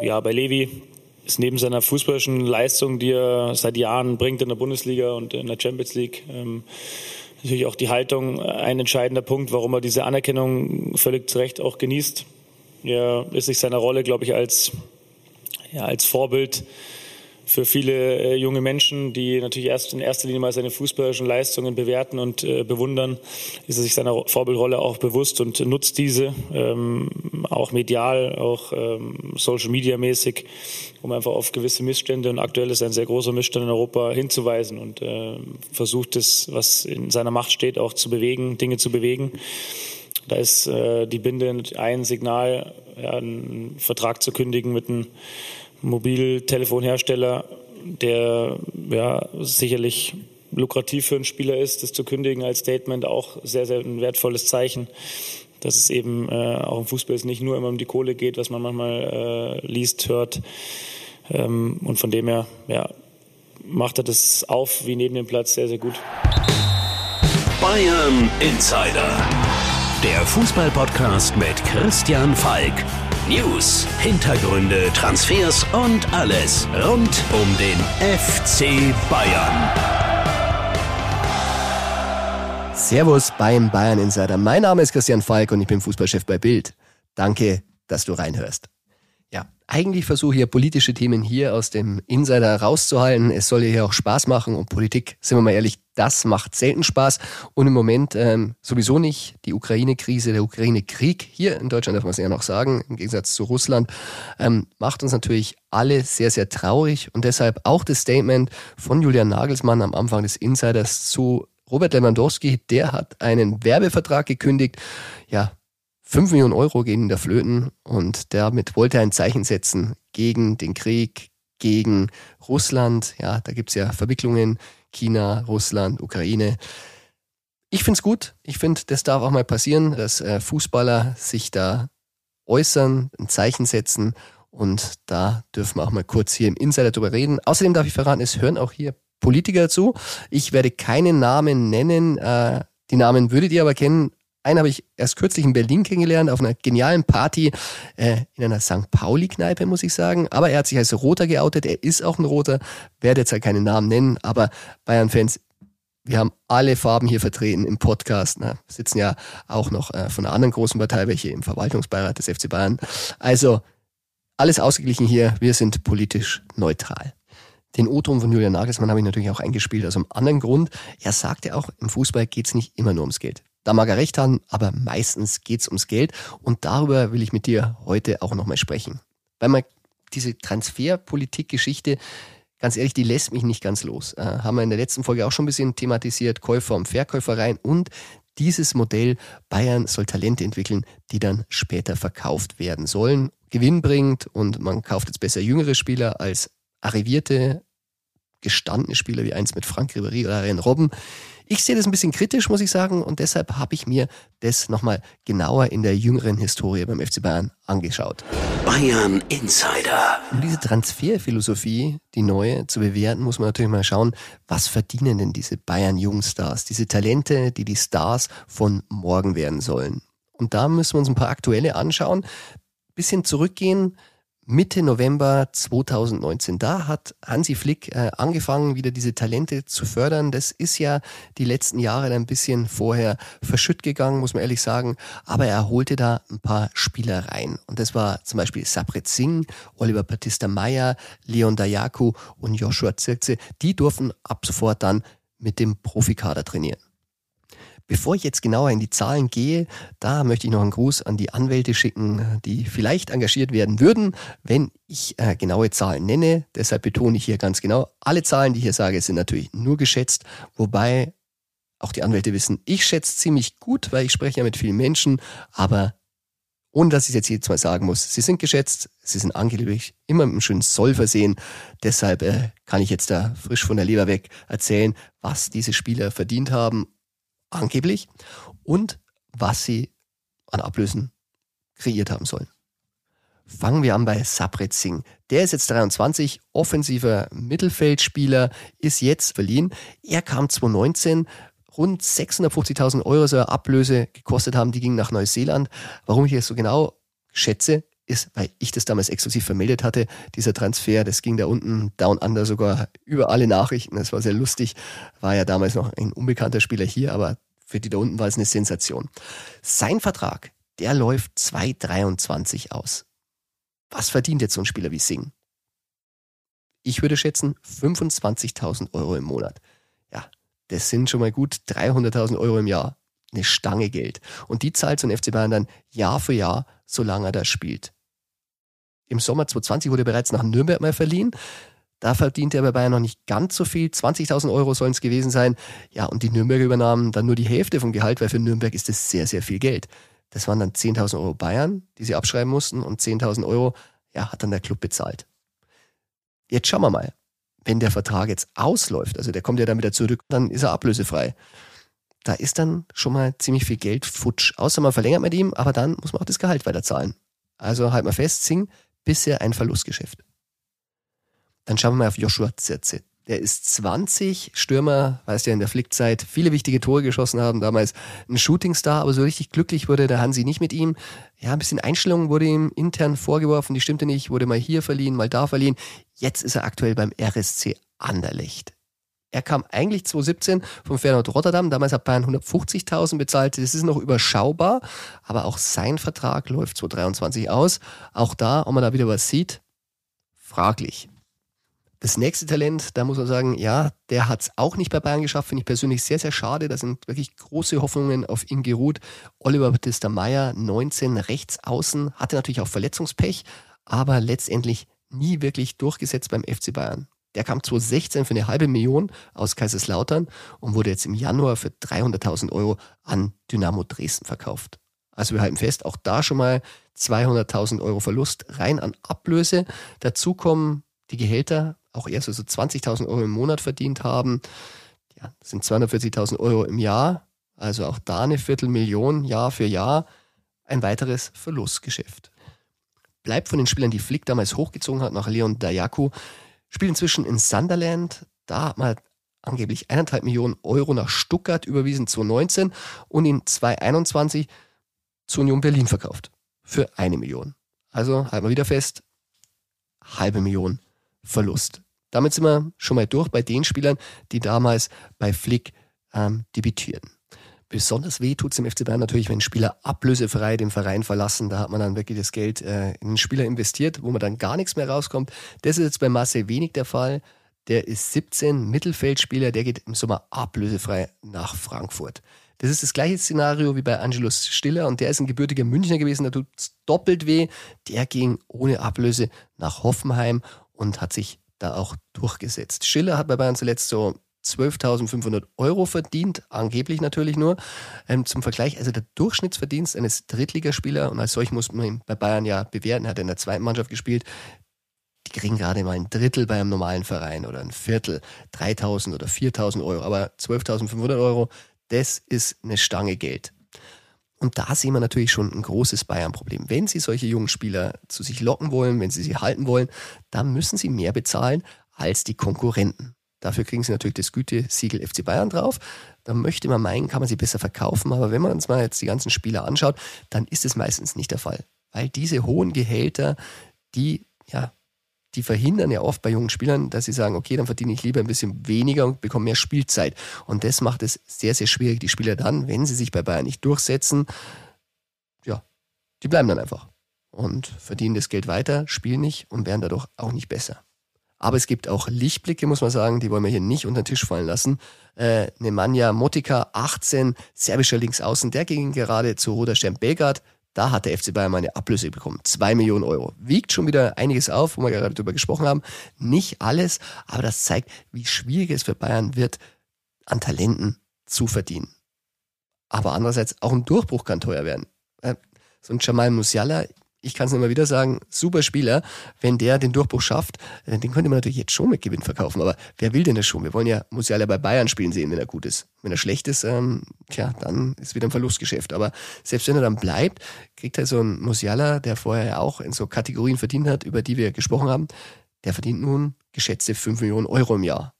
ja, bei Levi ist neben seiner fußballischen Leistung, die er seit Jahren bringt in der Bundesliga und in der Champions League, ähm, natürlich auch die Haltung ein entscheidender Punkt, warum er diese Anerkennung völlig zu Recht auch genießt. Er ist sich seiner Rolle, glaube ich, als, ja, als Vorbild für viele äh, junge Menschen, die natürlich erst in erster Linie mal seine fußballerischen Leistungen bewerten und äh, bewundern, ist er sich seiner Vorbildrolle auch bewusst und nutzt diese ähm, auch medial, auch ähm, Social Media mäßig, um einfach auf gewisse Missstände und aktuell ist ein sehr großer Missstand in Europa hinzuweisen und äh, versucht es, was in seiner Macht steht, auch zu bewegen, Dinge zu bewegen. Da ist die Binde ein Signal, ja, einen Vertrag zu kündigen mit einem Mobiltelefonhersteller, der ja sicherlich lukrativ für einen Spieler ist, das zu kündigen als Statement auch sehr, sehr ein wertvolles Zeichen, dass es eben äh, auch im Fußball nicht nur immer um die Kohle geht, was man manchmal äh, liest, hört. Ähm, und von dem her, ja, macht er das auf wie neben dem Platz sehr, sehr gut. Bayern Insider. Der Fußballpodcast mit Christian Falk. News, Hintergründe, Transfers und alles rund um den FC Bayern. Servus beim Bayern Insider. Mein Name ist Christian Falk und ich bin Fußballchef bei Bild. Danke, dass du reinhörst. Ja, eigentlich versuche ich ja politische Themen hier aus dem Insider rauszuhalten. Es soll ja hier auch Spaß machen und Politik, sind wir mal ehrlich, das macht selten Spaß und im Moment ähm, sowieso nicht. Die Ukraine-Krise, der Ukraine-Krieg hier in Deutschland, darf man es ja noch sagen, im Gegensatz zu Russland, ähm, macht uns natürlich alle sehr, sehr traurig und deshalb auch das Statement von Julian Nagelsmann am Anfang des Insiders zu Robert Lewandowski, der hat einen Werbevertrag gekündigt. Ja, 5 Millionen Euro gehen in der Flöten und damit wollte er ein Zeichen setzen gegen den Krieg, gegen Russland. Ja, da gibt's ja Verwicklungen, China, Russland, Ukraine. Ich find's gut. Ich finde, das darf auch mal passieren, dass äh, Fußballer sich da äußern, ein Zeichen setzen und da dürfen wir auch mal kurz hier im Insider drüber reden. Außerdem darf ich verraten, es hören auch hier Politiker zu. Ich werde keinen Namen nennen. Äh, die Namen würdet ihr aber kennen. Einen habe ich erst kürzlich in Berlin kennengelernt, auf einer genialen Party äh, in einer St. Pauli-Kneipe, muss ich sagen. Aber er hat sich als Roter geoutet. Er ist auch ein Roter. Werde jetzt halt keinen Namen nennen, aber Bayern-Fans, wir haben alle Farben hier vertreten im Podcast. Ne? Sitzen ja auch noch äh, von einer anderen großen Partei, welche im Verwaltungsbeirat des FC Bayern. Also alles ausgeglichen hier. Wir sind politisch neutral. Den O-Ton von Julian Nagelsmann habe ich natürlich auch eingespielt, aus einem anderen Grund. Er sagte auch, im Fußball geht es nicht immer nur ums Geld. Da mag er recht haben, aber meistens geht's ums Geld und darüber will ich mit dir heute auch nochmal sprechen. Weil man diese Transferpolitik-Geschichte, ganz ehrlich, die lässt mich nicht ganz los. Äh, haben wir in der letzten Folge auch schon ein bisschen thematisiert, Käufer und Verkäufer rein und dieses Modell Bayern soll Talente entwickeln, die dann später verkauft werden sollen. Gewinn bringt und man kauft jetzt besser jüngere Spieler als arrivierte, gestandene Spieler wie eins mit Frank Ribéry oder Ren Robben. Ich sehe das ein bisschen kritisch, muss ich sagen, und deshalb habe ich mir das nochmal genauer in der jüngeren Historie beim FC Bayern angeschaut. Bayern Insider. Um diese Transferphilosophie, die neue, zu bewerten, muss man natürlich mal schauen, was verdienen denn diese Bayern-Jungstars, diese Talente, die die Stars von morgen werden sollen. Und da müssen wir uns ein paar aktuelle anschauen, bisschen zurückgehen, Mitte November 2019. Da hat Hansi Flick äh, angefangen, wieder diese Talente zu fördern. Das ist ja die letzten Jahre ein bisschen vorher verschütt gegangen, muss man ehrlich sagen. Aber er holte da ein paar Spieler rein. Und das war zum Beispiel Sabret Singh, Oliver Battista Meyer, Leon Dayaku und Joshua Zirkze. Die durften ab sofort dann mit dem Profikader trainieren. Bevor ich jetzt genauer in die Zahlen gehe, da möchte ich noch einen Gruß an die Anwälte schicken, die vielleicht engagiert werden würden, wenn ich äh, genaue Zahlen nenne. Deshalb betone ich hier ganz genau, alle Zahlen, die ich hier sage, sind natürlich nur geschätzt, wobei auch die Anwälte wissen, ich schätze ziemlich gut, weil ich spreche ja mit vielen Menschen, aber ohne dass ich es jetzt jedes Mal sagen muss, sie sind geschätzt, sie sind angeblich immer mit einem schönen Soll versehen. Deshalb äh, kann ich jetzt da frisch von der Leber weg erzählen, was diese Spieler verdient haben angeblich, und was sie an Ablösen kreiert haben sollen. Fangen wir an bei Sabret Singh. Der ist jetzt 23, offensiver Mittelfeldspieler, ist jetzt verliehen. Er kam 2019, rund 650.000 Euro soll Ablöse gekostet haben, die ging nach Neuseeland. Warum ich das so genau schätze, ist, weil ich das damals exklusiv vermeldet hatte, dieser Transfer, das ging da unten down under sogar über alle Nachrichten. Das war sehr lustig. War ja damals noch ein unbekannter Spieler hier, aber für die da unten war es eine Sensation. Sein Vertrag, der läuft 2,23 aus. Was verdient jetzt so ein Spieler wie Singh? Ich würde schätzen 25.000 Euro im Monat. Ja, das sind schon mal gut 300.000 Euro im Jahr. Eine Stange Geld. Und die zahlt so ein FC Bayern dann Jahr für Jahr, solange er da spielt. Im Sommer 2020 wurde er bereits nach Nürnberg mal verliehen. Da verdient er bei Bayern noch nicht ganz so viel. 20.000 Euro sollen es gewesen sein. Ja, und die Nürnberger übernahmen dann nur die Hälfte vom Gehalt, weil für Nürnberg ist das sehr, sehr viel Geld. Das waren dann 10.000 Euro Bayern, die sie abschreiben mussten und 10.000 Euro, ja, hat dann der Club bezahlt. Jetzt schauen wir mal. Wenn der Vertrag jetzt ausläuft, also der kommt ja dann wieder zurück, dann ist er ablösefrei. Da ist dann schon mal ziemlich viel Geld futsch. Außer man verlängert mit ihm, aber dann muss man auch das Gehalt weiterzahlen. Also halt mal fest, Sing, bisher ein Verlustgeschäft. Dann schauen wir mal auf Joshua Zirze. Der ist 20, Stürmer, weißt ja, in der Flickzeit viele wichtige Tore geschossen haben, damals ein Shootingstar, aber so richtig glücklich wurde der Hansi nicht mit ihm. Ja, ein bisschen Einstellung wurde ihm intern vorgeworfen, die stimmte nicht, wurde mal hier verliehen, mal da verliehen. Jetzt ist er aktuell beim RSC Anderlecht. Er kam eigentlich 2017 vom Feyenoord Rotterdam. Damals hat Bayern 150.000 bezahlt. Das ist noch überschaubar. Aber auch sein Vertrag läuft 2023 aus. Auch da, ob man da wieder was sieht, fraglich. Das nächste Talent, da muss man sagen, ja, der hat es auch nicht bei Bayern geschafft, finde ich persönlich sehr, sehr schade. Da sind wirklich große Hoffnungen auf ihn geruht. Oliver Battista Meyer, 19 rechts außen, hatte natürlich auch Verletzungspech, aber letztendlich nie wirklich durchgesetzt beim FC Bayern. Der kam 2016 für eine halbe Million aus Kaiserslautern und wurde jetzt im Januar für 300.000 Euro an Dynamo Dresden verkauft. Also wir halten fest, auch da schon mal 200.000 Euro Verlust rein an Ablöse. Dazu kommen die Gehälter auch erst so 20.000 Euro im Monat verdient haben. Ja, das sind 240.000 Euro im Jahr, also auch da eine Viertelmillion Jahr für Jahr. Ein weiteres Verlustgeschäft. Bleibt von den Spielern, die Flick damals hochgezogen hat nach Leon Dayaku, spielt inzwischen in Sunderland. Da hat man angeblich eineinhalb Millionen Euro nach Stuttgart überwiesen 2019 und in 2021 zu Union Berlin verkauft. Für eine Million. Also halten wir wieder fest, halbe Million Verlust. Damit sind wir schon mal durch bei den Spielern, die damals bei Flick ähm, debütierten. Besonders weh tut es im FC Bayern natürlich, wenn Spieler ablösefrei den Verein verlassen. Da hat man dann wirklich das Geld äh, in den Spieler investiert, wo man dann gar nichts mehr rauskommt. Das ist jetzt bei Marcel wenig der Fall. Der ist 17, Mittelfeldspieler, der geht im Sommer ablösefrei nach Frankfurt. Das ist das gleiche Szenario wie bei Angelus Stiller und der ist ein gebürtiger Münchner gewesen, da tut es doppelt weh. Der ging ohne Ablöse nach Hoffenheim und hat sich da auch durchgesetzt. Schiller hat bei Bayern zuletzt so 12.500 Euro verdient, angeblich natürlich nur. Ähm, zum Vergleich, also der Durchschnittsverdienst eines Drittligaspielers, und als solch muss man ihn bei Bayern ja bewerten, er hat in der zweiten Mannschaft gespielt, die kriegen gerade mal ein Drittel bei einem normalen Verein oder ein Viertel, 3.000 oder 4.000 Euro, aber 12.500 Euro, das ist eine Stange Geld. Und da sehen wir natürlich schon ein großes Bayern-Problem. Wenn Sie solche jungen Spieler zu sich locken wollen, wenn Sie sie halten wollen, dann müssen Sie mehr bezahlen als die Konkurrenten. Dafür kriegen Sie natürlich das Gütesiegel FC Bayern drauf. Da möchte man meinen, kann man sie besser verkaufen. Aber wenn man uns mal jetzt die ganzen Spieler anschaut, dann ist es meistens nicht der Fall. Weil diese hohen Gehälter, die ja, die verhindern ja oft bei jungen Spielern, dass sie sagen, okay, dann verdiene ich lieber ein bisschen weniger und bekomme mehr Spielzeit. Und das macht es sehr, sehr schwierig. Die Spieler dann, wenn sie sich bei Bayern nicht durchsetzen, ja, die bleiben dann einfach und verdienen das Geld weiter, spielen nicht und werden dadurch auch nicht besser. Aber es gibt auch Lichtblicke, muss man sagen, die wollen wir hier nicht unter den Tisch fallen lassen. Äh, Nemanja Motika, 18, serbischer Linksaußen, der ging gerade zu Roder Stern Belgrad, da hat der FC Bayern mal eine Ablöse bekommen. Zwei Millionen Euro. Wiegt schon wieder einiges auf, wo wir gerade drüber gesprochen haben. Nicht alles, aber das zeigt, wie schwierig es für Bayern wird, an Talenten zu verdienen. Aber andererseits auch ein Durchbruch kann teuer werden. Äh, so ein Jamal Musiala, ich kann es immer wieder sagen, super Spieler. Wenn der den Durchbruch schafft, äh, den könnte man natürlich jetzt schon mit Gewinn verkaufen. Aber wer will denn das schon? Wir wollen ja Musiala bei Bayern spielen sehen, wenn er gut ist. Wenn er schlecht ist, ähm, tja, dann ist wieder ein Verlustgeschäft. Aber selbst wenn er dann bleibt, kriegt er so ein Musiala, der vorher ja auch in so Kategorien verdient hat, über die wir gesprochen haben, der verdient nun geschätzte 5 Millionen Euro im Jahr.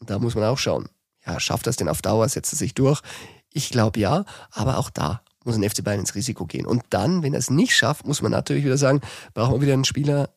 Und da muss man auch schauen. Ja, schafft das denn auf Dauer? Setzt er sich durch? Ich glaube ja, aber auch da muss ein FC Bayern ins Risiko gehen. Und dann, wenn er es nicht schafft, muss man natürlich wieder sagen, brauchen wir wieder einen Spieler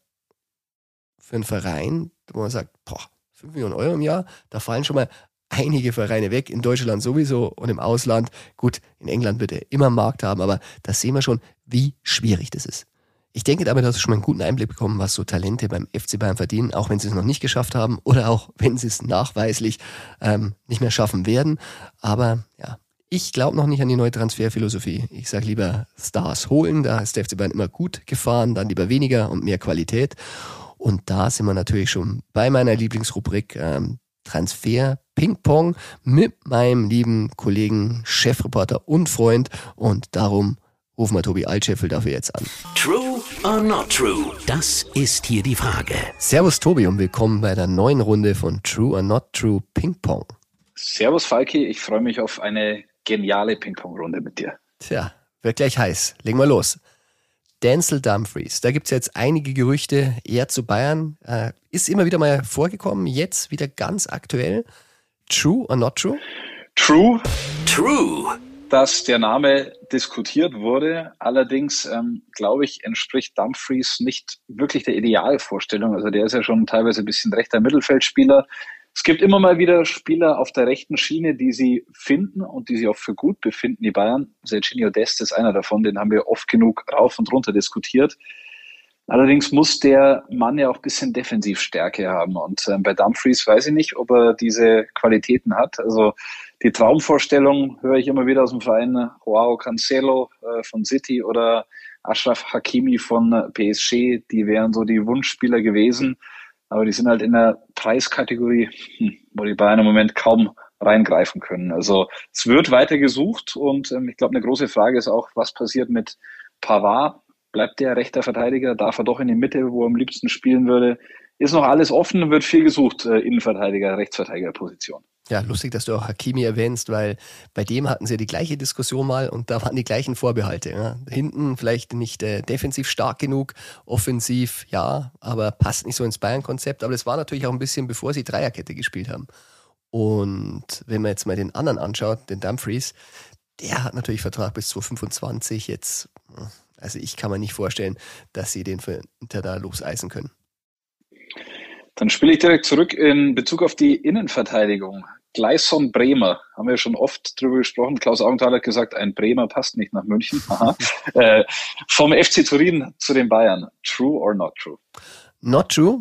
für einen Verein, wo man sagt, boah, 5 Millionen Euro im Jahr, da fallen schon mal einige Vereine weg, in Deutschland sowieso und im Ausland. Gut, in England wird er immer einen Markt haben, aber da sehen wir schon, wie schwierig das ist. Ich denke, damit hast du schon mal einen guten Einblick bekommen, was so Talente beim FC Bayern verdienen, auch wenn sie es noch nicht geschafft haben oder auch wenn sie es nachweislich ähm, nicht mehr schaffen werden. Aber ja, ich glaube noch nicht an die neue Transferphilosophie. Ich sage lieber Stars holen, da ist der FC Bayern immer gut gefahren, dann lieber weniger und mehr Qualität. Und da sind wir natürlich schon bei meiner Lieblingsrubrik ähm, Transfer Ping-Pong mit meinem lieben Kollegen, Chefreporter und Freund. Und darum rufen wir Tobi Altscheffel dafür jetzt an. True or not true? Das ist hier die Frage. Servus Tobi und willkommen bei der neuen Runde von True or Not True Ping-Pong. Servus Falki, ich freue mich auf eine geniale Ping-Pong-Runde mit dir. Tja, wird gleich heiß. Legen wir los. Denzel Dumfries. Da gibt es jetzt einige Gerüchte, er zu Bayern. Äh, ist immer wieder mal vorgekommen, jetzt wieder ganz aktuell. True or not true? True. True. Dass der Name diskutiert wurde. Allerdings, ähm, glaube ich, entspricht Dumfries nicht wirklich der Idealvorstellung. Also der ist ja schon teilweise ein bisschen rechter Mittelfeldspieler. Es gibt immer mal wieder Spieler auf der rechten Schiene, die sie finden und die sie auch für gut befinden, die Bayern. Serginho Dest ist einer davon, den haben wir oft genug rauf und runter diskutiert. Allerdings muss der Mann ja auch ein bisschen Defensivstärke haben. Und äh, bei Dumfries weiß ich nicht, ob er diese Qualitäten hat. Also die Traumvorstellung höre ich immer wieder aus dem Verein Joao Cancelo äh, von City oder Ashraf Hakimi von äh, PSG. Die wären so die Wunschspieler gewesen. Aber die sind halt in der Preiskategorie, hm, wo die Bayern im Moment kaum reingreifen können. Also es wird weiter gesucht und ähm, ich glaube, eine große Frage ist auch, was passiert mit Pavard? Bleibt der rechter Verteidiger? Darf er doch in die Mitte, wo er am liebsten spielen würde? Ist noch alles offen, wird viel gesucht, äh, Innenverteidiger, Rechtsverteidigerposition. Ja, lustig, dass du auch Hakimi erwähnst, weil bei dem hatten sie ja die gleiche Diskussion mal und da waren die gleichen Vorbehalte. Ja. Hinten vielleicht nicht äh, defensiv stark genug, offensiv ja, aber passt nicht so ins Bayern-Konzept. Aber das war natürlich auch ein bisschen, bevor sie Dreierkette gespielt haben. Und wenn man jetzt mal den anderen anschaut, den Dumfries, der hat natürlich Vertrag bis 2025 jetzt. Also ich kann mir nicht vorstellen, dass sie den für Inter da loseisen können. Dann spiele ich direkt zurück in Bezug auf die Innenverteidigung. Gleison Bremer, haben wir schon oft drüber gesprochen. Klaus Augenthaler hat gesagt, ein Bremer passt nicht nach München. äh, vom FC Turin zu den Bayern. True or not true? Not true.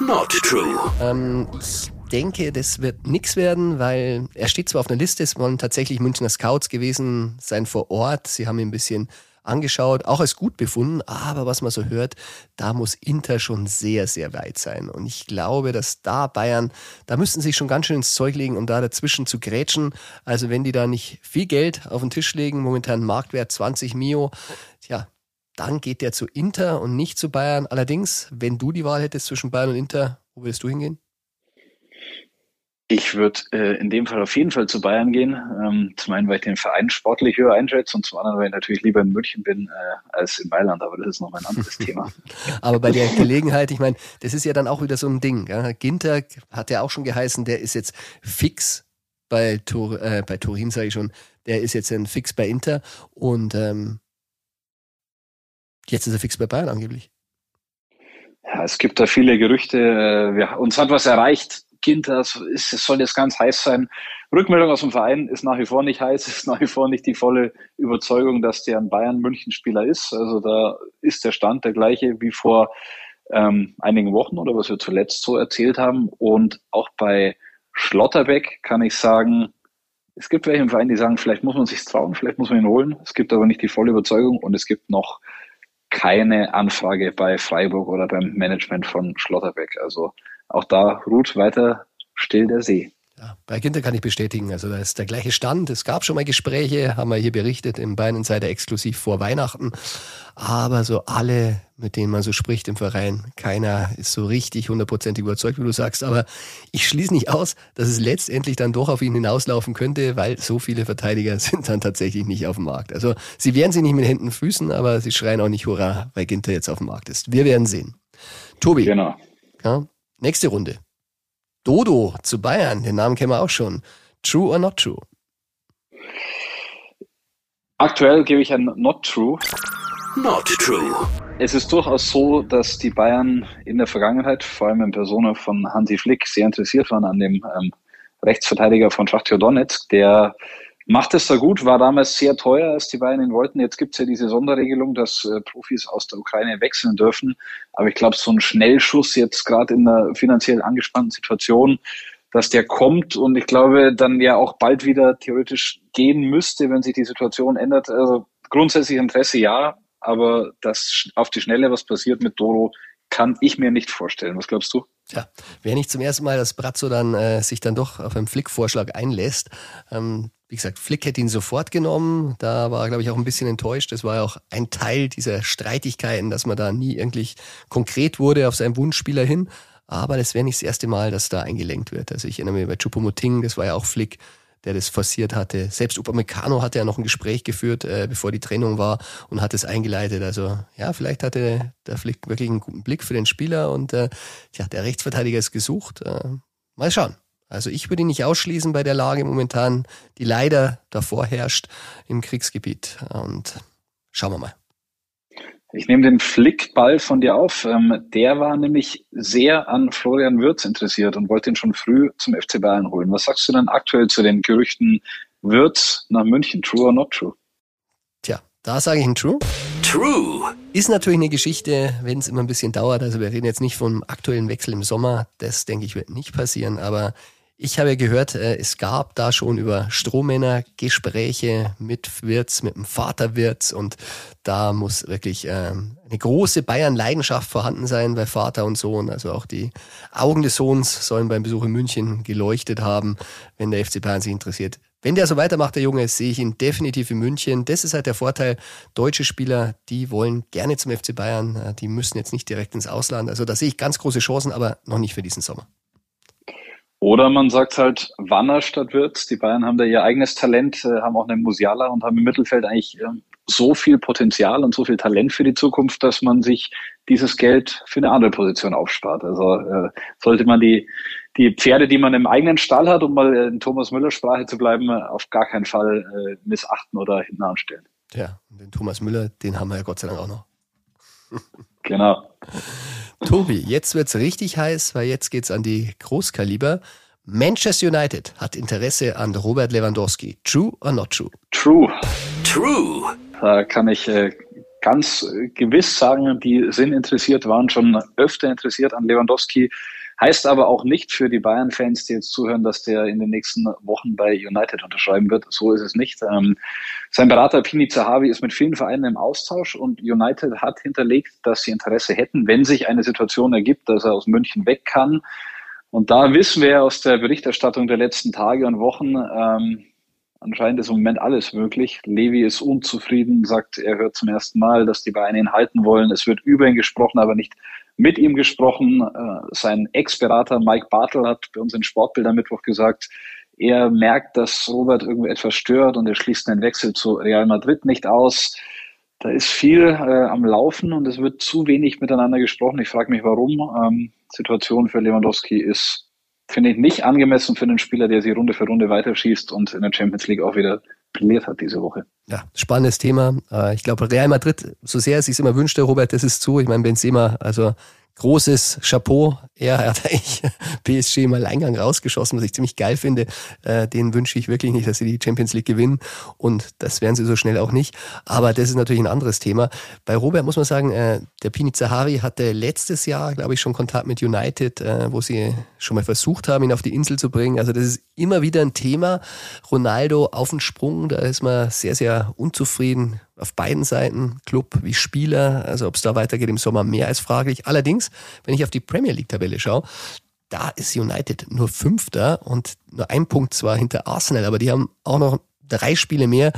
Not true. Ähm, ich denke, das wird nichts werden, weil er steht zwar auf einer Liste, es wollen tatsächlich Münchner Scouts gewesen sein vor Ort. Sie haben ihn ein bisschen angeschaut, auch als gut befunden, aber was man so hört, da muss Inter schon sehr, sehr weit sein. Und ich glaube, dass da Bayern, da müssten sie sich schon ganz schön ins Zeug legen, um da dazwischen zu grätschen. Also wenn die da nicht viel Geld auf den Tisch legen, momentan Marktwert 20 Mio, tja, dann geht der zu Inter und nicht zu Bayern. Allerdings, wenn du die Wahl hättest zwischen Bayern und Inter, wo würdest du hingehen? Ich würde äh, in dem Fall auf jeden Fall zu Bayern gehen. Ähm, zum einen, weil ich den Verein sportlich höher einschätze und zum anderen, weil ich natürlich lieber in München bin äh, als in Mailand, aber das ist noch ein anderes Thema. aber bei der Gelegenheit, ich meine, das ist ja dann auch wieder so ein Ding. Ja? Ginter hat ja auch schon geheißen, der ist jetzt fix bei, Tur äh, bei Turin, sage ich schon, der ist jetzt ein Fix bei Inter und ähm, jetzt ist er fix bei Bayern angeblich. Ja, es gibt da viele Gerüchte. Äh, wir, uns hat was erreicht Ginter, es soll jetzt ganz heiß sein. Rückmeldung aus dem Verein ist nach wie vor nicht heiß, ist nach wie vor nicht die volle Überzeugung, dass der ein Bayern-München-Spieler ist. Also da ist der Stand der gleiche wie vor ähm, einigen Wochen oder was wir zuletzt so erzählt haben. Und auch bei Schlotterbeck kann ich sagen, es gibt welche im Verein, die sagen, vielleicht muss man sich trauen, vielleicht muss man ihn holen. Es gibt aber nicht die volle Überzeugung und es gibt noch keine Anfrage bei Freiburg oder beim Management von Schlotterbeck. Also auch da ruht weiter still der See. Ja, bei Ginter kann ich bestätigen, also da ist der gleiche Stand. Es gab schon mal Gespräche, haben wir hier berichtet, im Bayern Insider exklusiv vor Weihnachten. Aber so alle, mit denen man so spricht im Verein, keiner ist so richtig hundertprozentig überzeugt, wie du sagst. Aber ich schließe nicht aus, dass es letztendlich dann doch auf ihn hinauslaufen könnte, weil so viele Verteidiger sind dann tatsächlich nicht auf dem Markt. Also sie wehren sich nicht mit Händen und Füßen, aber sie schreien auch nicht Hurra, weil Ginter jetzt auf dem Markt ist. Wir werden sehen. Tobi. Genau. Ja, Nächste Runde. Dodo zu Bayern, den Namen kennen wir auch schon. True or not true? Aktuell gebe ich ein Not True. Not true. Es ist durchaus so, dass die Bayern in der Vergangenheit, vor allem in Persona von Hansi Flick, sehr interessiert waren an dem ähm, Rechtsverteidiger von Schachtjo Donetsk, der macht es da gut, war damals sehr teuer, als die Bayern ihn wollten. Jetzt gibt es ja diese Sonderregelung, dass äh, Profis aus der Ukraine wechseln dürfen. Aber ich glaube, so ein Schnellschuss jetzt gerade in einer finanziell angespannten Situation, dass der kommt und ich glaube, dann ja auch bald wieder theoretisch gehen müsste, wenn sich die Situation ändert. Also grundsätzlich Interesse ja, aber dass auf die Schnelle was passiert mit Doro, kann ich mir nicht vorstellen. Was glaubst du? Ja, wäre nicht zum ersten Mal, dass Brazzo dann äh, sich dann doch auf einen Flick-Vorschlag einlässt. Ähm, wie gesagt, Flick hätte ihn sofort genommen. Da war er, glaube ich, auch ein bisschen enttäuscht. Das war ja auch ein Teil dieser Streitigkeiten, dass man da nie irgendwie konkret wurde auf seinen Wunschspieler hin. Aber das wäre nicht das erste Mal, dass da eingelenkt wird. Also ich erinnere mich bei Chupomoting, das war ja auch Flick, der das forciert hatte. Selbst Upamecano hatte ja noch ein Gespräch geführt, äh, bevor die Trennung war und hat es eingeleitet. Also ja, vielleicht hatte der Flick wirklich einen guten Blick für den Spieler und äh, ja, der Rechtsverteidiger ist gesucht. Äh, mal schauen. Also ich würde ihn nicht ausschließen bei der Lage momentan, die leider davor herrscht im Kriegsgebiet. Und schauen wir mal. Ich nehme den Flickball von dir auf. Ähm, der war nämlich sehr an Florian Würz interessiert und wollte ihn schon früh zum FC Bayern holen. Was sagst du denn aktuell zu den Gerüchten Würz nach München? True or not true? Tja, da sage ich ein True. True. Ist natürlich eine Geschichte, wenn es immer ein bisschen dauert. Also wir reden jetzt nicht vom aktuellen Wechsel im Sommer. Das denke ich wird nicht passieren. Aber ich habe gehört, äh, es gab da schon über Strohmänner Gespräche mit Wirts, mit dem Vater Wirts und da muss wirklich ähm, eine große Bayern-Leidenschaft vorhanden sein bei Vater und Sohn. Also auch die Augen des Sohns sollen beim Besuch in München geleuchtet haben, wenn der FC Bayern sich interessiert. Wenn der so weitermacht, der Junge, sehe ich ihn definitiv in München. Das ist halt der Vorteil. Deutsche Spieler, die wollen gerne zum FC Bayern. Äh, die müssen jetzt nicht direkt ins Ausland. Also da sehe ich ganz große Chancen, aber noch nicht für diesen Sommer. Oder man sagt halt Wanner statt Wirtz. Die Bayern haben da ihr eigenes Talent, äh, haben auch einen Musiala und haben im Mittelfeld eigentlich äh, so viel Potenzial und so viel Talent für die Zukunft, dass man sich dieses Geld für eine andere Position aufspart. Also äh, sollte man die, die Pferde, die man im eigenen Stall hat, um mal in Thomas Müller Sprache zu bleiben, auf gar keinen Fall äh, missachten oder hinten anstellen. Ja, den Thomas Müller, den haben wir ja Gott sei Dank auch noch. genau. Tobi, jetzt wird's richtig heiß, weil jetzt geht's an die Großkaliber. Manchester United hat Interesse an Robert Lewandowski. True or not true? True. True. Da kann ich äh, ganz gewiss sagen, die sind interessiert, waren schon öfter interessiert an Lewandowski. Heißt aber auch nicht für die Bayern-Fans, die jetzt zuhören, dass der in den nächsten Wochen bei United unterschreiben wird. So ist es nicht. Ähm, sein Berater Pini Zahavi ist mit vielen Vereinen im Austausch und United hat hinterlegt, dass sie Interesse hätten, wenn sich eine Situation ergibt, dass er aus München weg kann. Und da wissen wir aus der Berichterstattung der letzten Tage und Wochen, ähm, anscheinend ist im Moment alles möglich. Levi ist unzufrieden, sagt, er hört zum ersten Mal, dass die Bayern ihn halten wollen. Es wird über ihn gesprochen, aber nicht mit ihm gesprochen. Äh, sein Ex-Berater Mike Bartel hat bei uns in Sportbilder Mittwoch gesagt, er merkt, dass Robert irgendwie etwas stört und er schließt den Wechsel zu Real Madrid nicht aus. Da ist viel äh, am Laufen und es wird zu wenig miteinander gesprochen. Ich frage mich, warum. Ähm, Situation für Lewandowski ist, finde ich, nicht angemessen für einen Spieler, der sie Runde für Runde weiterschießt und in der Champions League auch wieder brilliert hat diese Woche. Ja, spannendes Thema. Äh, ich glaube, Real Madrid, so sehr es sich immer wünschte, Robert, das ist zu. Ich meine, Benzema, also großes Chapeau. Er hat eigentlich PSG im Alleingang rausgeschossen, was ich ziemlich geil finde. Äh, den wünsche ich wirklich nicht, dass sie die Champions League gewinnen. Und das werden sie so schnell auch nicht. Aber das ist natürlich ein anderes Thema. Bei Robert muss man sagen, äh, der Pini Zahari hatte letztes Jahr, glaube ich, schon Kontakt mit United, äh, wo sie schon mal versucht haben, ihn auf die Insel zu bringen. Also das ist immer wieder ein Thema. Ronaldo auf den Sprung, da ist man sehr, sehr unzufrieden auf beiden Seiten, Club wie Spieler. Also ob es da weitergeht im Sommer, mehr als fraglich. Allerdings, wenn ich auf die Premier League-Tabelle schaue, da ist United nur Fünfter und nur ein Punkt zwar hinter Arsenal, aber die haben auch noch drei Spiele mehr.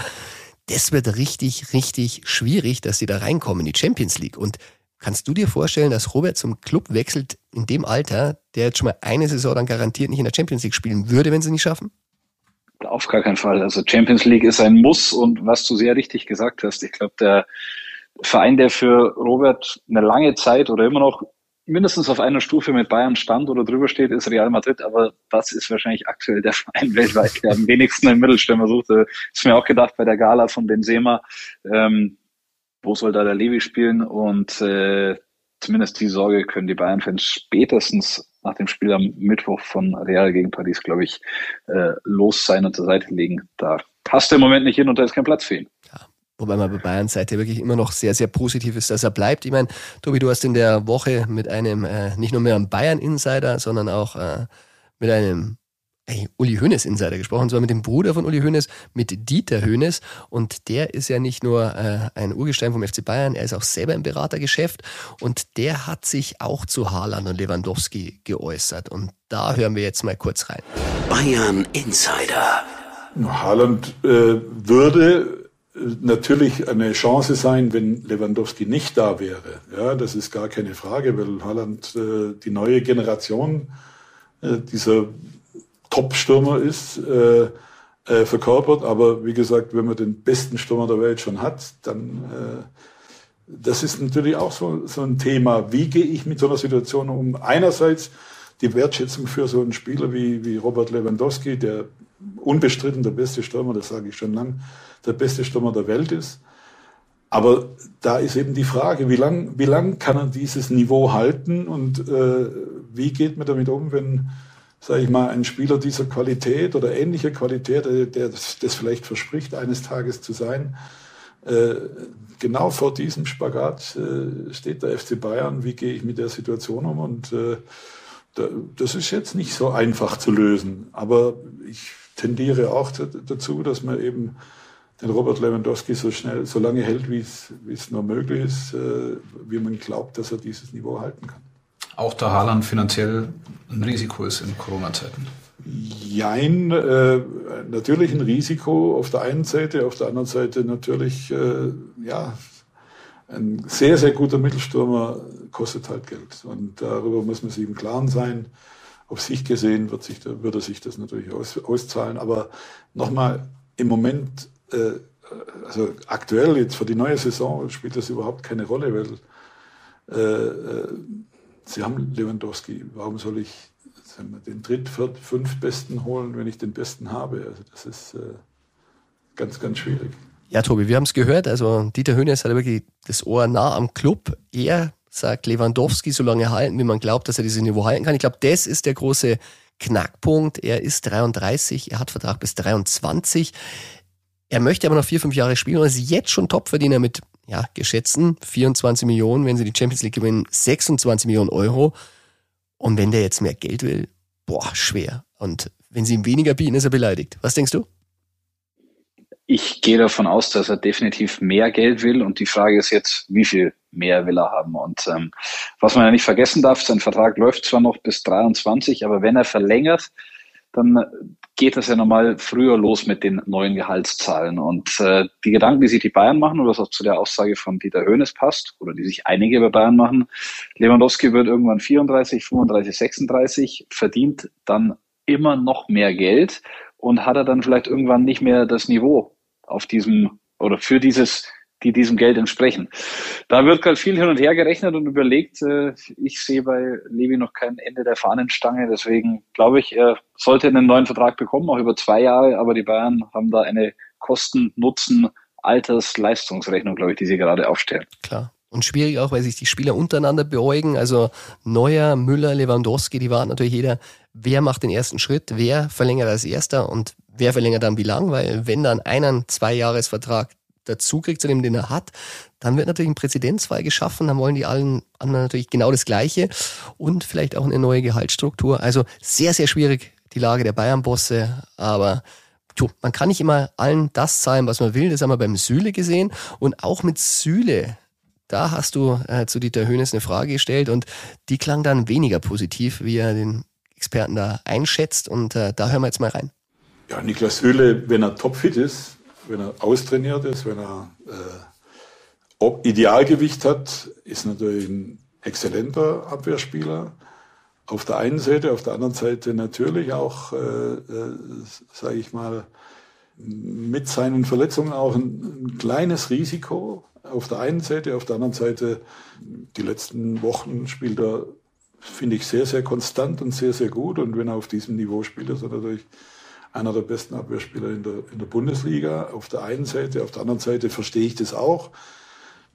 Das wird richtig, richtig schwierig, dass die da reinkommen in die Champions League. Und kannst du dir vorstellen, dass Robert zum Club wechselt in dem Alter, der jetzt schon mal eine Saison dann garantiert nicht in der Champions League spielen würde, wenn sie nicht schaffen? Auf gar keinen Fall. Also Champions League ist ein Muss und was du sehr richtig gesagt hast, ich glaube, der Verein, der für Robert eine lange Zeit oder immer noch mindestens auf einer Stufe mit Bayern stand oder drüber steht, ist Real Madrid, aber das ist wahrscheinlich aktuell der Verein weltweit, der am wenigsten einen Mittelstürmer sucht. Ist mir auch gedacht bei der Gala von Benzema, ähm, wo soll da der Levi spielen? Und äh, zumindest die Sorge können die Bayern-Fans spätestens nach dem Spiel am Mittwoch von Real gegen Paris, glaube ich, äh, los sein und zur Seite legen. Da passt er im Moment nicht hin und da ist kein Platz für ihn. Wobei man bei Bayern Seite wirklich immer noch sehr, sehr positiv ist, dass er bleibt. Ich meine, Tobi, du hast in der Woche mit einem, äh, nicht nur mehr einem Bayern-Insider, sondern auch äh, mit einem ey, Uli Hoeneß Insider gesprochen, zwar mit dem Bruder von Uli Hoeneß, mit Dieter Hoeneß. Und der ist ja nicht nur äh, ein Urgestein vom FC Bayern, er ist auch selber im Beratergeschäft. Und der hat sich auch zu Haaland und Lewandowski geäußert. Und da hören wir jetzt mal kurz rein. Bayern Insider. Haaland äh, würde natürlich eine Chance sein, wenn Lewandowski nicht da wäre. Ja, das ist gar keine Frage, weil Haaland äh, die neue Generation äh, dieser Top-Stürmer ist, äh, äh, verkörpert. Aber wie gesagt, wenn man den besten Stürmer der Welt schon hat, dann äh, das ist natürlich auch so, so ein Thema. Wie gehe ich mit so einer Situation um? Einerseits die Wertschätzung für so einen Spieler wie, wie Robert Lewandowski, der unbestritten der beste Stürmer, das sage ich schon lang, der beste Stürmer der Welt ist. Aber da ist eben die Frage, wie lang, wie lang kann er dieses Niveau halten und äh, wie geht man damit um, wenn, sage ich mal, ein Spieler dieser Qualität oder ähnlicher Qualität, der, der das, das, vielleicht verspricht, eines Tages zu sein, äh, genau vor diesem Spagat äh, steht der FC Bayern. Wie gehe ich mit der Situation um? Und äh, da, das ist jetzt nicht so einfach zu lösen. Aber ich tendiere auch dazu, dass man eben den Robert Lewandowski so schnell, so lange hält, wie es, wie es nur möglich ist, äh, wie man glaubt, dass er dieses Niveau halten kann. Auch da Haaland finanziell ein Risiko ist in Corona-Zeiten. Jein, äh, natürlich ein Risiko auf der einen Seite, auf der anderen Seite natürlich, äh, ja, ein sehr, sehr guter Mittelstürmer kostet halt Geld. Und darüber muss man sich im Klaren sein. Auf sich gesehen wird, sich, wird er sich das natürlich aus, auszahlen. Aber nochmal, im Moment äh, also aktuell jetzt für die neue Saison spielt das überhaupt keine Rolle, weil äh, äh sie haben Lewandowski. Warum soll ich den dritt, viert, fünf Besten holen, wenn ich den Besten habe? Also das ist äh, ganz, ganz schwierig. Ja, Tobi, wir haben es gehört. Also Dieter Höhnes hat wirklich das Ohr nah am Club. Er sagt Lewandowski so lange halten, wie man glaubt, dass er dieses Niveau halten kann. Ich glaube, das ist der große Knackpunkt. Er ist 33, er hat Vertrag bis 23. Er möchte aber noch vier, fünf Jahre spielen und ist jetzt schon Topverdiener mit ja, geschätzten 24 Millionen, wenn sie die Champions League gewinnen, 26 Millionen Euro. Und wenn der jetzt mehr Geld will, boah, schwer. Und wenn sie ihm weniger bieten, ist er beleidigt. Was denkst du? Ich gehe davon aus, dass er definitiv mehr Geld will. Und die Frage ist jetzt, wie viel mehr will er haben? Und ähm, was man ja nicht vergessen darf, sein Vertrag läuft zwar noch bis 23, aber wenn er verlängert, dann geht das ja nochmal früher los mit den neuen Gehaltszahlen. Und äh, die Gedanken, die sich die Bayern machen, oder was auch zu der Aussage von Dieter Höhnes passt, oder die sich einige bei Bayern machen, Lewandowski wird irgendwann 34, 35, 36, verdient dann immer noch mehr Geld und hat er dann vielleicht irgendwann nicht mehr das Niveau auf diesem oder für dieses die diesem Geld entsprechen. Da wird gerade viel hin und her gerechnet und überlegt. Äh, ich sehe bei Levi noch kein Ende der Fahnenstange. Deswegen glaube ich, er sollte einen neuen Vertrag bekommen, auch über zwei Jahre. Aber die Bayern haben da eine Kosten-Nutzen- Alters-Leistungsrechnung, glaube ich, die sie gerade aufstellen. Klar. Und schwierig auch, weil sich die Spieler untereinander beäugen. Also Neuer, Müller, Lewandowski, die warten natürlich jeder, wer macht den ersten Schritt, wer verlängert als erster und wer verlängert dann wie lang, weil wenn dann einer einen Zwei-Jahres-Vertrag dazu kriegt zu dem, den er hat, dann wird natürlich ein Präzedenzfall geschaffen, dann wollen die allen anderen natürlich genau das Gleiche und vielleicht auch eine neue Gehaltsstruktur. Also sehr, sehr schwierig die Lage der Bayern-Bosse, aber tu, man kann nicht immer allen das zahlen, was man will. Das haben wir beim Süle gesehen und auch mit Süle. Da hast du äh, zu Dieter Höhnes eine Frage gestellt und die klang dann weniger positiv, wie er den Experten da einschätzt. Und äh, da hören wir jetzt mal rein. Ja, Niklas Süle, wenn er topfit ist, wenn er austrainiert ist, wenn er äh, Idealgewicht hat, ist natürlich ein exzellenter Abwehrspieler. Auf der einen Seite, auf der anderen Seite natürlich auch, äh, äh, sage ich mal, mit seinen Verletzungen auch ein, ein kleines Risiko auf der einen Seite, auf der anderen Seite die letzten Wochen spielt er, finde ich, sehr, sehr konstant und sehr, sehr gut. Und wenn er auf diesem Niveau spielt, ist er natürlich einer der besten Abwehrspieler in der, in der Bundesliga. Auf der einen Seite, auf der anderen Seite verstehe ich das auch,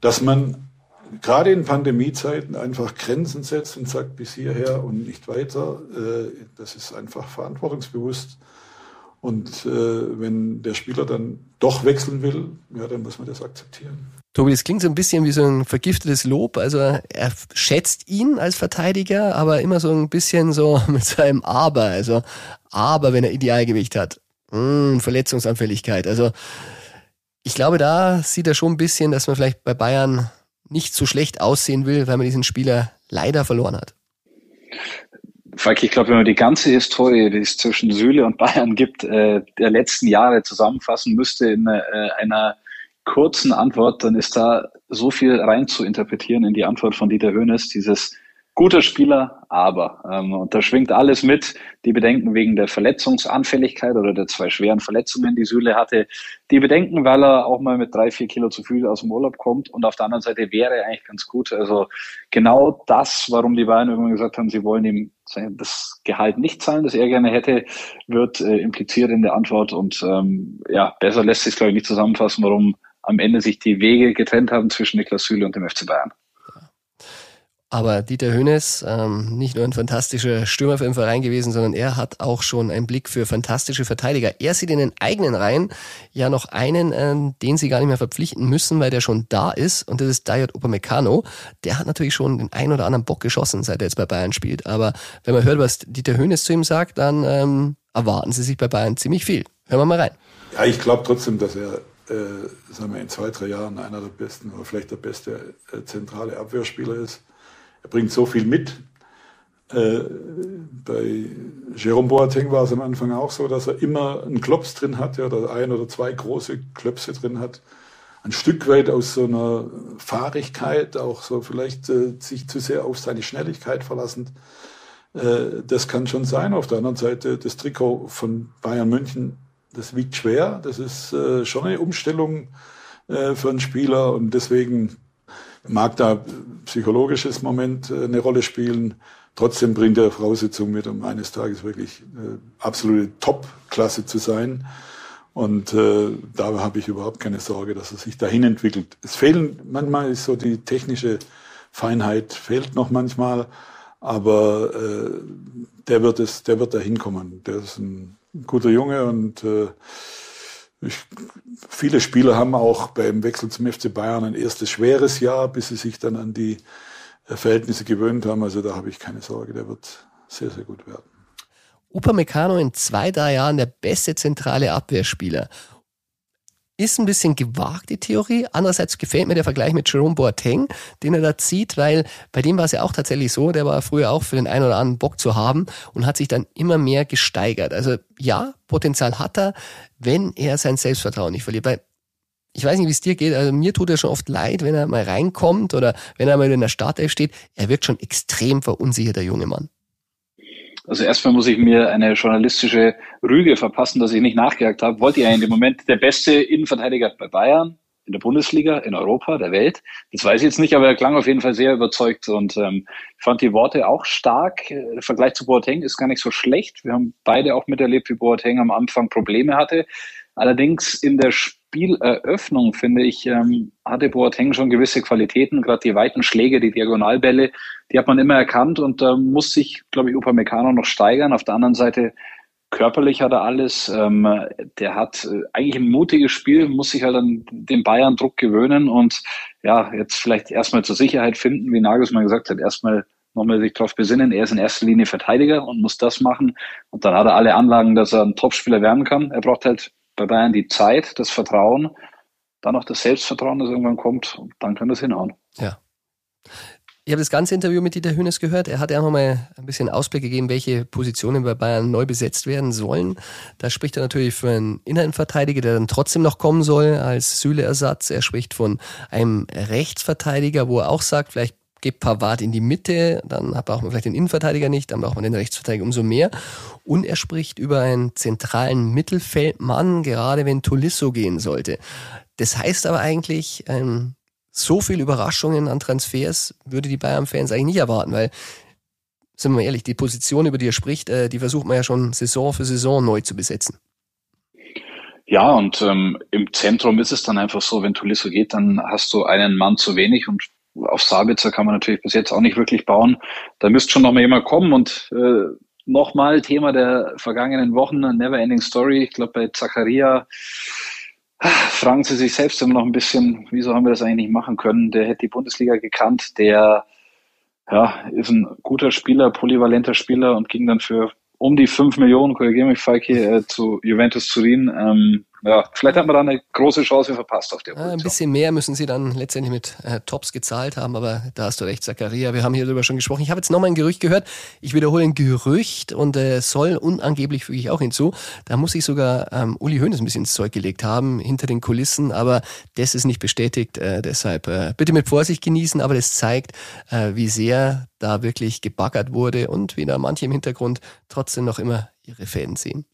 dass man gerade in Pandemiezeiten einfach Grenzen setzt und sagt bis hierher und nicht weiter. Äh, das ist einfach verantwortungsbewusst. Und äh, wenn der Spieler dann doch wechseln will, ja, dann muss man das akzeptieren. Tobi, das klingt so ein bisschen wie so ein vergiftetes Lob. Also er schätzt ihn als Verteidiger, aber immer so ein bisschen so mit seinem Aber. Also aber, wenn er Idealgewicht hat. Hm, Verletzungsanfälligkeit. Also ich glaube, da sieht er schon ein bisschen, dass man vielleicht bei Bayern nicht so schlecht aussehen will, weil man diesen Spieler leider verloren hat. Falk, ich glaube, wenn man die ganze Historie, die es zwischen Süle und Bayern gibt, äh, der letzten Jahre zusammenfassen müsste in äh, einer kurzen Antwort, dann ist da so viel rein zu interpretieren in die Antwort von Dieter Höhnes, dieses guter Spieler, aber. Ähm, und da schwingt alles mit. Die Bedenken wegen der Verletzungsanfälligkeit oder der zwei schweren Verletzungen, die Süle hatte. Die Bedenken, weil er auch mal mit drei, vier Kilo zu viel aus dem Urlaub kommt. Und auf der anderen Seite wäre er eigentlich ganz gut. Also genau das, warum die Bayern irgendwann gesagt haben, sie wollen ihm das Gehalt nicht zahlen, das er gerne hätte, wird äh, impliziert in der Antwort. Und ähm, ja, besser lässt sich, glaube ich, nicht zusammenfassen, warum am Ende sich die Wege getrennt haben zwischen Niklas Süle und dem FC Bayern. Aber Dieter Hönes, ähm, nicht nur ein fantastischer Stürmer für den Verein gewesen, sondern er hat auch schon einen Blick für fantastische Verteidiger. Er sieht in den eigenen Reihen ja noch einen, ähm, den sie gar nicht mehr verpflichten müssen, weil der schon da ist. Und das ist Dayot Upamecano. Der hat natürlich schon den ein oder anderen Bock geschossen, seit er jetzt bei Bayern spielt. Aber wenn man hört, was Dieter Hönes zu ihm sagt, dann ähm, erwarten sie sich bei Bayern ziemlich viel. Hören wir mal rein. Ja, ich glaube trotzdem, dass er äh, sagen wir, in zwei, drei Jahren einer der besten oder vielleicht der beste äh, zentrale Abwehrspieler ist er bringt so viel mit. Äh, bei Jerome Boateng war es am Anfang auch so, dass er immer einen Klops drin hat, ja, oder ein oder zwei große Klöpse drin hat. Ein Stück weit aus so einer Fahrigkeit, auch so vielleicht äh, sich zu sehr auf seine Schnelligkeit verlassend. Äh, das kann schon sein. Auf der anderen Seite, das Trikot von Bayern München, das wiegt schwer. Das ist äh, schon eine Umstellung äh, für einen Spieler und deswegen mag da psychologisches Moment äh, eine Rolle spielen. Trotzdem bringt er Voraussetzungen mit, um eines Tages wirklich äh, absolute Top-Klasse zu sein. Und äh, da habe ich überhaupt keine Sorge, dass er sich dahin entwickelt. Es fehlen, manchmal ist so die technische Feinheit fehlt noch manchmal, aber äh, der wird es, der wird da hinkommen. Der ist ein guter Junge und äh, ich, viele Spieler haben auch beim Wechsel zum FC Bayern ein erstes schweres Jahr, bis sie sich dann an die äh, Verhältnisse gewöhnt haben. Also da habe ich keine Sorge, der wird sehr, sehr gut werden. Upamecano in zwei, drei Jahren der beste zentrale Abwehrspieler. Ist ein bisschen gewagt, die Theorie. Andererseits gefällt mir der Vergleich mit Jerome Boateng, den er da zieht, weil bei dem war es ja auch tatsächlich so, der war früher auch für den einen oder anderen Bock zu haben und hat sich dann immer mehr gesteigert. Also ja, Potenzial hat er, wenn er sein Selbstvertrauen nicht verliert. Weil ich weiß nicht, wie es dir geht, also mir tut er schon oft leid, wenn er mal reinkommt oder wenn er mal in der Startelf steht. Er wirkt schon extrem verunsichert, der junge Mann. Also erstmal muss ich mir eine journalistische Rüge verpassen, dass ich nicht nachgejagt habe. Wollte er in dem Moment der beste Innenverteidiger bei Bayern, in der Bundesliga, in Europa, der Welt? Das weiß ich jetzt nicht, aber er klang auf jeden Fall sehr überzeugt und ähm, fand die Worte auch stark. Der Vergleich zu Boateng ist gar nicht so schlecht. Wir haben beide auch miterlebt, wie Boateng am Anfang Probleme hatte. Allerdings in der Spieleröffnung, finde ich, ähm, hatte Boateng schon gewisse Qualitäten, gerade die weiten Schläge, die Diagonalbälle, die hat man immer erkannt und da ähm, muss sich, glaube ich, Upamecano noch steigern. Auf der anderen Seite körperlich hat er alles. Ähm, der hat äh, eigentlich ein mutiges Spiel, muss sich halt an den Bayern-Druck gewöhnen und ja, jetzt vielleicht erstmal zur Sicherheit finden, wie Nagelsmann gesagt hat, erstmal nochmal sich darauf besinnen, er ist in erster Linie Verteidiger und muss das machen. Und dann hat er alle Anlagen, dass er ein Topspieler werden kann. Er braucht halt bei Bayern die Zeit, das Vertrauen, dann auch das Selbstvertrauen, das irgendwann kommt, und dann kann das hinhauen. Ja. Ich habe das ganze Interview mit Dieter Hönes gehört. Er hat ja nochmal ein bisschen Ausblick gegeben, welche Positionen bei Bayern neu besetzt werden sollen. Da spricht er natürlich für einen Innenverteidiger, der dann trotzdem noch kommen soll als Süle-Ersatz. Er spricht von einem Rechtsverteidiger, wo er auch sagt, vielleicht gebt Pavard in die Mitte, dann braucht man vielleicht den Innenverteidiger nicht, dann braucht man den Rechtsverteidiger umso mehr. Und er spricht über einen zentralen Mittelfeldmann, gerade wenn Tolisso gehen sollte. Das heißt aber eigentlich, ähm, so viel Überraschungen an Transfers würde die Bayern-Fans eigentlich nicht erwarten, weil, sind wir mal ehrlich, die Position, über die er spricht, äh, die versucht man ja schon Saison für Saison neu zu besetzen. Ja, und ähm, im Zentrum ist es dann einfach so, wenn Tulisso geht, dann hast du einen Mann zu wenig und auf Sabitzer kann man natürlich bis jetzt auch nicht wirklich bauen. Da müsste schon noch mal jemand kommen und äh, nochmal Thema der vergangenen Wochen, Never Ending Story. Ich glaube, bei Zacharia fragen sie sich selbst immer noch ein bisschen, wieso haben wir das eigentlich nicht machen können? Der hätte die Bundesliga gekannt, der ja, ist ein guter Spieler, polyvalenter Spieler und ging dann für um die 5 Millionen, korrigiere mich, Falki, äh, zu Juventus Turin. Ähm, ja, vielleicht hat man da eine große Chance verpasst auf der Position. ein bisschen mehr müssen sie dann letztendlich mit äh, Tops gezahlt haben, aber da hast du recht, Zakaria. Wir haben hier darüber schon gesprochen. Ich habe jetzt nochmal ein Gerücht gehört. Ich wiederhole ein Gerücht und äh, soll unangeblich füge ich auch hinzu. Da muss ich sogar ähm, Uli Hoeneß ein bisschen ins Zeug gelegt haben, hinter den Kulissen, aber das ist nicht bestätigt. Äh, deshalb äh, bitte mit Vorsicht genießen, aber das zeigt, äh, wie sehr da wirklich gebaggert wurde und wie da manche im Hintergrund trotzdem noch immer ihre Fäden sehen.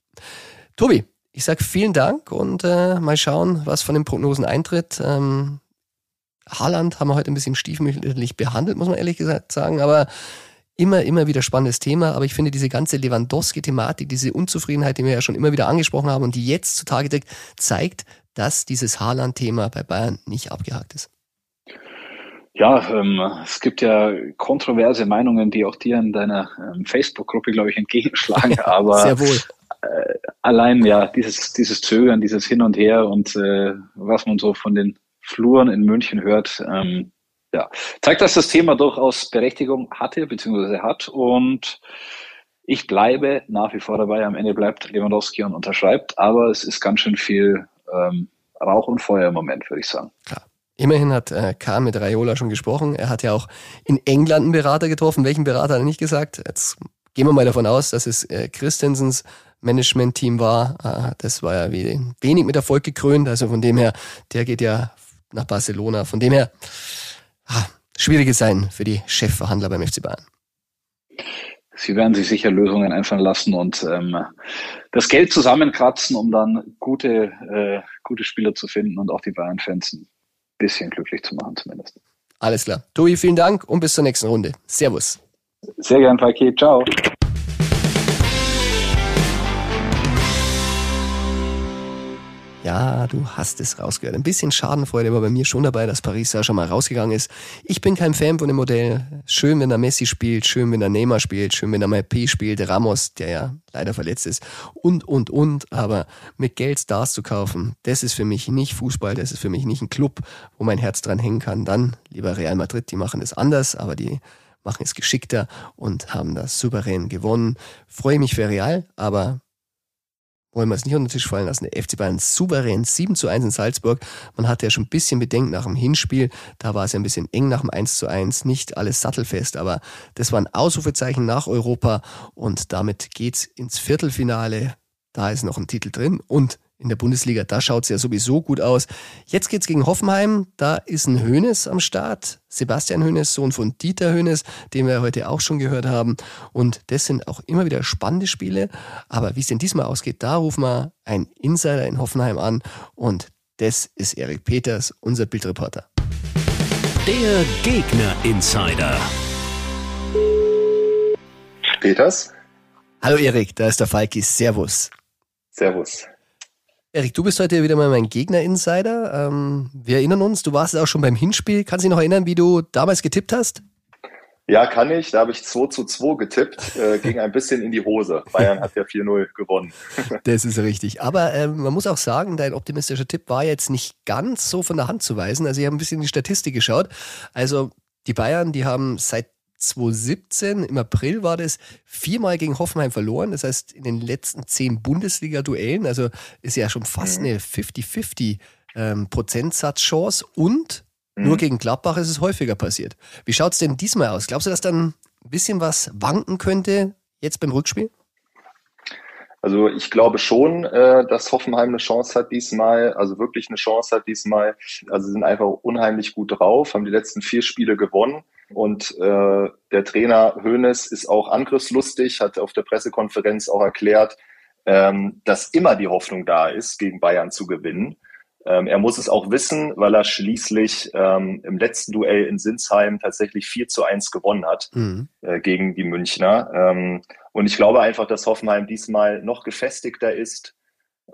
Tobi, ich sage vielen Dank und äh, mal schauen, was von den Prognosen eintritt. Ähm, Haaland haben wir heute ein bisschen stiefmütterlich behandelt, muss man ehrlich gesagt sagen, aber immer, immer wieder spannendes Thema. Aber ich finde diese ganze Lewandowski-Thematik, diese Unzufriedenheit, die wir ja schon immer wieder angesprochen haben und die jetzt zutage deckt, zeigt, dass dieses Haaland-Thema bei Bayern nicht abgehakt ist. Ja, ähm, es gibt ja kontroverse Meinungen, die auch dir in deiner ähm, Facebook-Gruppe, glaube ich, entgegenschlagen. Aber Sehr wohl äh, allein ja dieses, dieses Zögern, dieses Hin und Her und äh, was man so von den Fluren in München hört, ähm, ja, zeigt, dass das Thema durchaus Berechtigung hatte bzw. hat und ich bleibe nach wie vor dabei. Am Ende bleibt Lewandowski und unterschreibt, aber es ist ganz schön viel ähm, Rauch und Feuer im Moment, würde ich sagen. Klar. Immerhin hat äh, Kahn mit Raiola schon gesprochen. Er hat ja auch in England einen Berater getroffen. Welchen Berater hat er nicht gesagt? Jetzt gehen wir mal davon aus, dass es äh, Christensens Management-Team war. Äh, das war ja wenig mit Erfolg gekrönt. Also von dem her, der geht ja nach Barcelona. Von dem her, ah, schwieriges sein für die Chefverhandler beim FC Bayern. Sie werden sich sicher Lösungen einfallen lassen und ähm, das Geld zusammenkratzen, um dann gute, äh, gute Spieler zu finden und auch die Bayern-Fans ein bisschen glücklich zu machen zumindest. Alles klar. Tobi, vielen Dank und bis zur nächsten Runde. Servus. Sehr gern, Paket. Ciao. Ja, du hast es rausgehört. Ein bisschen Schadenfreude war bei mir schon dabei, dass Paris ja schon mal rausgegangen ist. Ich bin kein Fan von dem Modell. Schön, wenn er Messi spielt, schön, wenn er Neymar spielt, schön, wenn er P spielt, Ramos, der ja leider verletzt ist und, und, und. Aber mit Geld Stars zu kaufen, das ist für mich nicht Fußball, das ist für mich nicht ein Club, wo mein Herz dran hängen kann. Dann lieber Real Madrid, die machen es anders, aber die machen es geschickter und haben das souverän gewonnen. Freue mich für Real, aber wollen wir es nicht unter den Tisch fallen lassen. Der FC Bayern souverän 7 zu 1 in Salzburg. Man hatte ja schon ein bisschen Bedenken nach dem Hinspiel. Da war es ja ein bisschen eng nach dem 1 zu 1. Nicht alles sattelfest, aber das war ein Ausrufezeichen nach Europa und damit geht's ins Viertelfinale. Da ist noch ein Titel drin und in der Bundesliga, da schaut es ja sowieso gut aus. Jetzt geht's gegen Hoffenheim, da ist ein Hönes am Start. Sebastian Hönes, Sohn von Dieter Hönes, den wir heute auch schon gehört haben. Und das sind auch immer wieder spannende Spiele. Aber wie es denn diesmal ausgeht, da rufen wir einen Insider in Hoffenheim an. Und das ist Erik Peters, unser Bildreporter. Der Gegner-Insider. Peters? Hallo Erik, da ist der Falki. Servus. Servus. Erik, du bist heute wieder mal mein Gegner-Insider. Ähm, wir erinnern uns, du warst auch schon beim Hinspiel. Kannst du dich noch erinnern, wie du damals getippt hast? Ja, kann ich. Da habe ich 2 zu 2 getippt. Äh, ging ein bisschen in die Hose. Bayern hat ja 4-0 gewonnen. das ist richtig. Aber ähm, man muss auch sagen, dein optimistischer Tipp war jetzt nicht ganz so von der Hand zu weisen. Also ich habe ein bisschen in die Statistik geschaut. Also die Bayern, die haben seit 2017, im April war das, viermal gegen Hoffenheim verloren. Das heißt, in den letzten zehn Bundesliga-Duellen, also ist ja schon fast mhm. eine 50-50 ähm, Prozentsatzchance und mhm. nur gegen Gladbach ist es häufiger passiert. Wie schaut es denn diesmal aus? Glaubst du, dass dann ein bisschen was wanken könnte jetzt beim Rückspiel? Also ich glaube schon, äh, dass Hoffenheim eine Chance hat diesmal, also wirklich eine Chance hat diesmal. Also sie sind einfach unheimlich gut drauf, haben die letzten vier Spiele gewonnen Und äh, der Trainer Hoeneß ist auch angriffslustig, hat auf der Pressekonferenz auch erklärt, ähm, dass immer die Hoffnung da ist, gegen Bayern zu gewinnen. Ähm, er muss es auch wissen, weil er schließlich ähm, im letzten Duell in Sinsheim tatsächlich 4 zu 1 gewonnen hat mhm. äh, gegen die Münchner. Ähm, und ich glaube einfach, dass Hoffenheim diesmal noch gefestigter ist.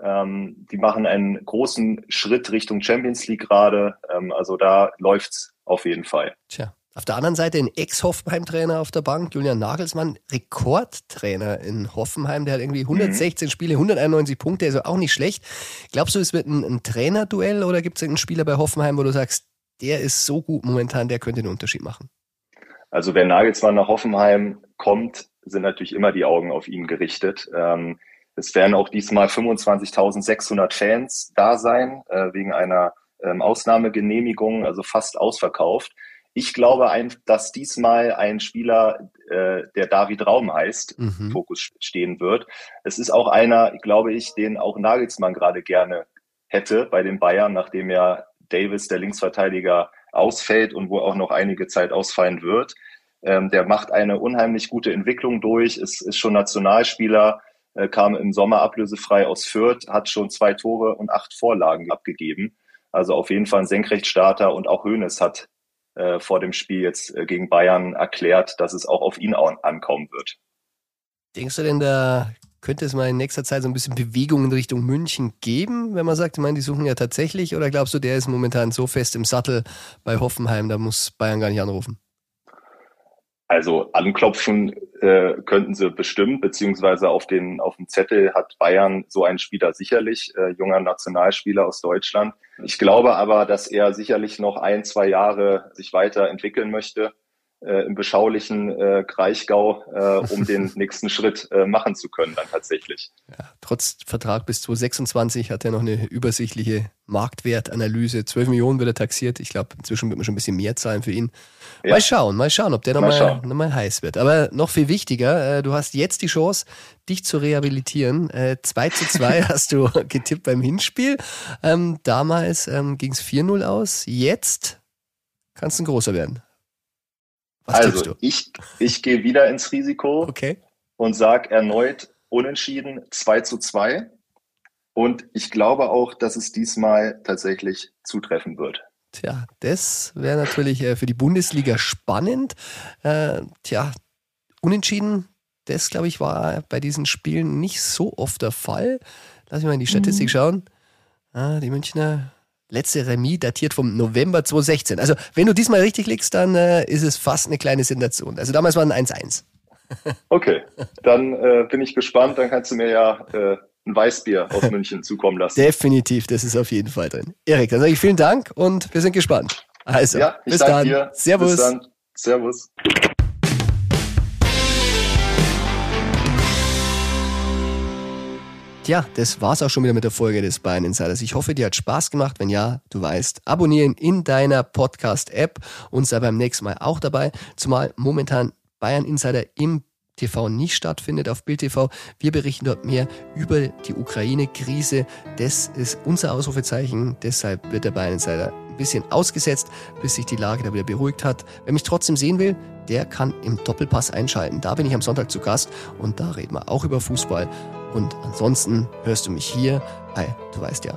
Ähm, die machen einen großen Schritt Richtung Champions League gerade. Ähm, also da läuft's auf jeden Fall. Tja. Auf der anderen Seite ein Ex-Hoffenheim-Trainer auf der Bank, Julian Nagelsmann, Rekordtrainer in Hoffenheim. Der hat irgendwie 116 mhm. Spiele, 191 Punkte, also auch nicht schlecht. Glaubst du, es wird ein, ein Trainerduell oder gibt es einen Spieler bei Hoffenheim, wo du sagst, der ist so gut momentan, der könnte den Unterschied machen? Also wenn Nagelsmann nach Hoffenheim kommt, sind natürlich immer die Augen auf ihn gerichtet. Ähm, es werden auch diesmal 25.600 Fans da sein, äh, wegen einer ähm, Ausnahmegenehmigung, also fast ausverkauft. Ich glaube, ein, dass diesmal ein Spieler, äh, der David Raum heißt, mhm. Fokus stehen wird. Es ist auch einer, glaube ich, den auch Nagelsmann gerade gerne hätte bei den Bayern, nachdem ja Davis, der Linksverteidiger, ausfällt und wo auch noch einige Zeit ausfallen wird. Ähm, der macht eine unheimlich gute Entwicklung durch, ist, ist schon Nationalspieler, äh, kam im Sommer ablösefrei aus Fürth, hat schon zwei Tore und acht Vorlagen abgegeben. Also auf jeden Fall ein Senkrechtstarter und auch Hoeneß hat äh, vor dem Spiel jetzt äh, gegen Bayern erklärt, dass es auch auf ihn ankommen wird. Denkst du denn, da könnte es mal in nächster Zeit so ein bisschen Bewegung in Richtung München geben, wenn man sagt, ich meine, die suchen ja tatsächlich, oder glaubst du, der ist momentan so fest im Sattel bei Hoffenheim, da muss Bayern gar nicht anrufen? Also anklopfen äh, könnten sie bestimmt, beziehungsweise auf den auf dem Zettel hat Bayern so einen Spieler sicherlich, äh, junger Nationalspieler aus Deutschland. Ich glaube aber, dass er sicherlich noch ein, zwei Jahre sich weiterentwickeln möchte äh, im beschaulichen äh, Kraichgau, äh, um den nächsten Schritt äh, machen zu können dann tatsächlich. Ja, trotz Vertrag bis 2026 hat er noch eine übersichtliche Marktwertanalyse. 12 Millionen wird er taxiert. Ich glaube, inzwischen wird man schon ein bisschen mehr zahlen für ihn. Ja. Mal schauen, mal schauen, ob der nochmal noch mal heiß wird. Aber noch viel wichtiger, äh, du hast jetzt die Chance, dich zu rehabilitieren. Äh, 2 zu 2 hast du getippt beim Hinspiel. Ähm, damals ähm, ging es 4-0 aus. Jetzt kannst du ein großer werden. Was also ich, ich gehe wieder ins Risiko okay. und sage erneut unentschieden 2 zu 2. Und ich glaube auch, dass es diesmal tatsächlich zutreffen wird. Tja, das wäre natürlich äh, für die Bundesliga spannend. Äh, tja, unentschieden, das glaube ich war bei diesen Spielen nicht so oft der Fall. Lass mich mal in die Statistik mhm. schauen. Ah, die Münchner letzte Remis datiert vom November 2016. Also, wenn du diesmal richtig liegst, dann äh, ist es fast eine kleine Sensation. Also, damals war ein 1-1. Okay, dann äh, bin ich gespannt. Dann kannst du mir ja äh, ein Weißbier aus München zukommen lassen. Definitiv, das ist auf jeden Fall drin. Erik, dann sage ich vielen Dank und wir sind gespannt. Also, ja, bis dann. Dir. Servus. Bis dann. Servus. Tja, das war's auch schon wieder mit der Folge des Bayern Insiders. Ich hoffe, dir hat Spaß gemacht. Wenn ja, du weißt, abonnieren in deiner Podcast-App und sei beim nächsten Mal auch dabei. Zumal momentan Bayern Insider im TV nicht stattfindet auf Bild TV. Wir berichten dort mehr über die Ukraine-Krise. Das ist unser Ausrufezeichen. Deshalb wird der Bayern Insider ein bisschen ausgesetzt, bis sich die Lage da wieder beruhigt hat. Wer mich trotzdem sehen will, der kann im Doppelpass einschalten. Da bin ich am Sonntag zu Gast und da reden wir auch über Fußball. Und ansonsten hörst du mich hier bei, du weißt ja,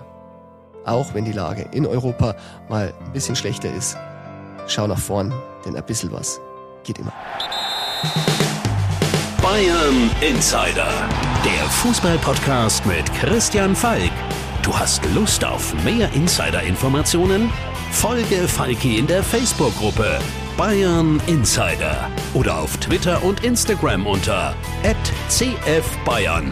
auch wenn die Lage in Europa mal ein bisschen schlechter ist, schau nach vorn, denn ein bisschen was geht immer. Bayern Insider, der Fußballpodcast mit Christian Falk. Du hast Lust auf mehr Insider-Informationen? Folge Falki in der Facebook-Gruppe Bayern Insider oder auf Twitter und Instagram unter @cfbayern.